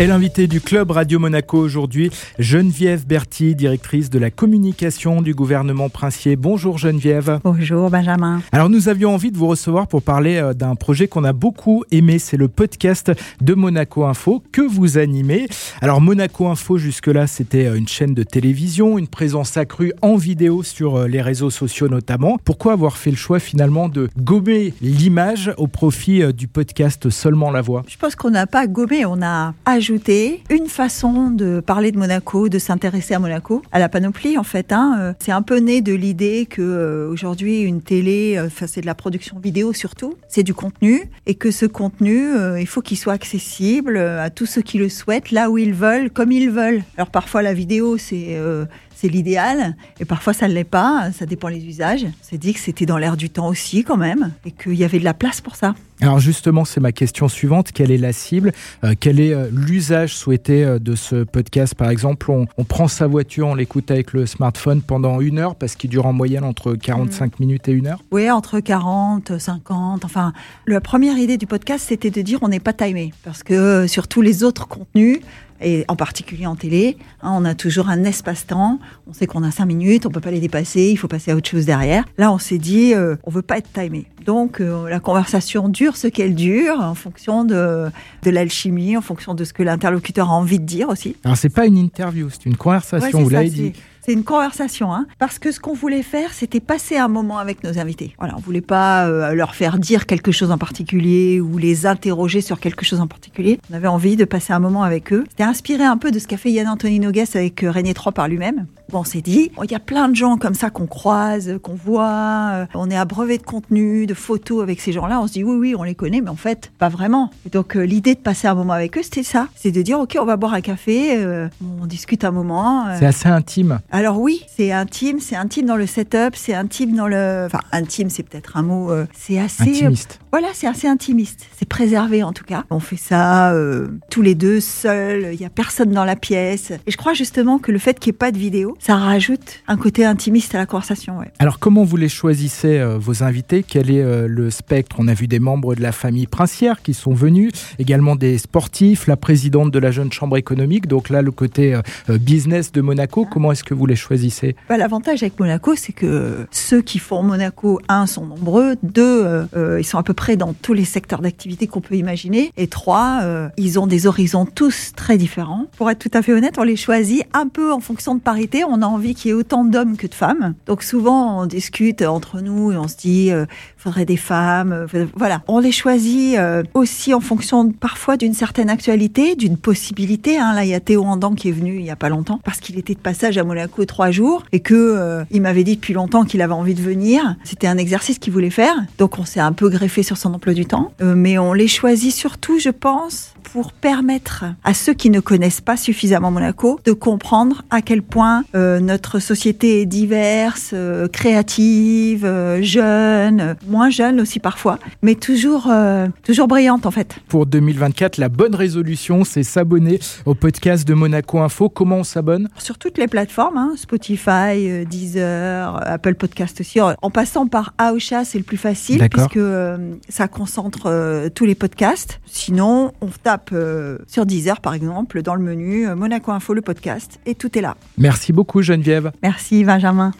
Et l'invité du Club Radio Monaco aujourd'hui, Geneviève Berti, directrice de la communication du gouvernement princier. Bonjour Geneviève. Bonjour Benjamin. Alors nous avions envie de vous recevoir pour parler euh, d'un projet qu'on a beaucoup aimé, c'est le podcast de Monaco Info que vous animez. Alors Monaco Info jusque-là c'était euh, une chaîne de télévision, une présence accrue en vidéo sur euh, les réseaux sociaux notamment. Pourquoi avoir fait le choix finalement de gommer l'image au profit du podcast Seulement la voix? Je pense qu'on n'a pas gommé, on a ajouté une façon de parler de Monaco, de s'intéresser à Monaco, à la panoplie en fait. Hein. C'est un peu né de l'idée que euh, aujourd'hui une télé, euh, enfin c'est de la production vidéo surtout, c'est du contenu et que ce contenu, euh, il faut qu'il soit accessible à tous ceux qui le souhaitent, là où ils veulent, comme ils veulent. Alors parfois la vidéo c'est c'est l'idéal. Et parfois, ça ne l'est pas. Ça dépend des usages. On s'est dit que c'était dans l'air du temps aussi, quand même, et qu'il y avait de la place pour ça. Alors justement, c'est ma question suivante. Quelle est la cible? Euh, Quel est euh, l'usage souhaité euh, de ce podcast? Par exemple, on, prend sa voiture, on l'écoute avec le smartphone pendant une heure parce qu'il dure en moyenne entre 45 mm. minutes et une heure Oui, entre 40, 50. Enfin, la première idée du podcast, c'était de dire on n'est pas timé. Parce que sur tous les autres contenus, et en particulier en télé, hein, on a toujours un espace-temps. On sait qu'on a cinq minutes, on peut pas les dépasser, il faut passer à autre chose derrière. Là, on s'est dit, euh, on veut pas être timé. Donc, euh, la conversation dure ce qu'elle dure, en fonction de, de l'alchimie, en fonction de ce que l'interlocuteur a envie de dire aussi. Alors, c'est pas une interview, c'est une conversation. vous l'avez dit. C'est une conversation, hein, parce que ce qu'on voulait faire, c'était passer un moment avec nos invités. Voilà, on voulait pas euh, leur faire dire quelque chose en particulier ou les interroger sur quelque chose en particulier. On avait envie de passer un moment avec eux. C'était inspiré un peu de ce qu'a fait Yann Anthony Nogues avec euh, René Trois par lui-même. Bon, on s'est dit, il y a plein de gens comme ça qu'on croise, qu'on voit. Euh, on est abreuvé de contenu, de photos avec ces gens-là. On se dit, oui, oui, on les connaît, mais en fait, pas vraiment. Donc, l'idée de passer un moment avec eux, c'était ça. C'est de dire, OK, on va boire un café, on discute un moment. C'est assez intime. Alors oui, c'est intime, c'est intime dans le setup, c'est intime dans le... Enfin, intime, c'est peut-être un mot... Euh, c'est assez... Intimiste. Voilà, c'est assez intimiste. C'est préservé en tout cas. On fait ça euh, tous les deux, seuls. Il n'y a personne dans la pièce. Et je crois justement que le fait qu'il n'y ait pas de vidéo, ça rajoute un côté intimiste à la conversation. Alors comment vous les choisissez, euh, vos invités? Quel est le spectre? On a vu des membres de la famille princière qui sont venus, également des sportifs, la présidente de la jeune chambre économique. Donc là, le côté business de Monaco, comment est-ce que les choisissez? Bah, L'avantage avec Monaco, c'est que ceux qui font Monaco, un, sont nombreux, deux, euh, euh, ils sont à peu près dans tous les secteurs d'activité qu'on peut imaginer, et trois, euh, ils ont des horizons tous très différents. Pour être tout à fait honnête, on les choisit un peu en fonction de parité. On a envie qu'il y ait autant d'hommes que de femmes. Donc souvent, on discute entre nous et on se dit, il faudrait des femmes. voilà, on les choisit aussi en fonction parfois d'une certaine actualité, d'une possibilité. Hein. Là, il y a Théo Andan qui est venu il y a pas longtemps parce qu'il était de passage à Monaco trois jours et que euh, il m'avait dit depuis longtemps qu'il avait envie de venir. C'était un exercice qu'il voulait faire, donc on s'est un peu greffé sur son emploi du temps, euh, mais on les choisit surtout, je pense, pour permettre à ceux qui ne connaissent pas suffisamment Monaco de comprendre à quel point euh, notre société est diverse, créative, jeune, moins jeune aussi parfois, mais toujours toujours brillante en fait. Pour 2024, la bonne résolution, c'est s'abonner au podcast de Monaco Info. Comment on s'abonne? Sur toutes les plateformes, hein, Spotify, euh, Deezer, Apple Podcast aussi. En passant par Aosha, c'est le plus facile puisque euh, ça concentre euh, tous les podcasts. Sinon, on tape sur Deezer par exemple dans le menu Monaco Info le podcast et tout est là. Merci beaucoup Geneviève. Merci Benjamin.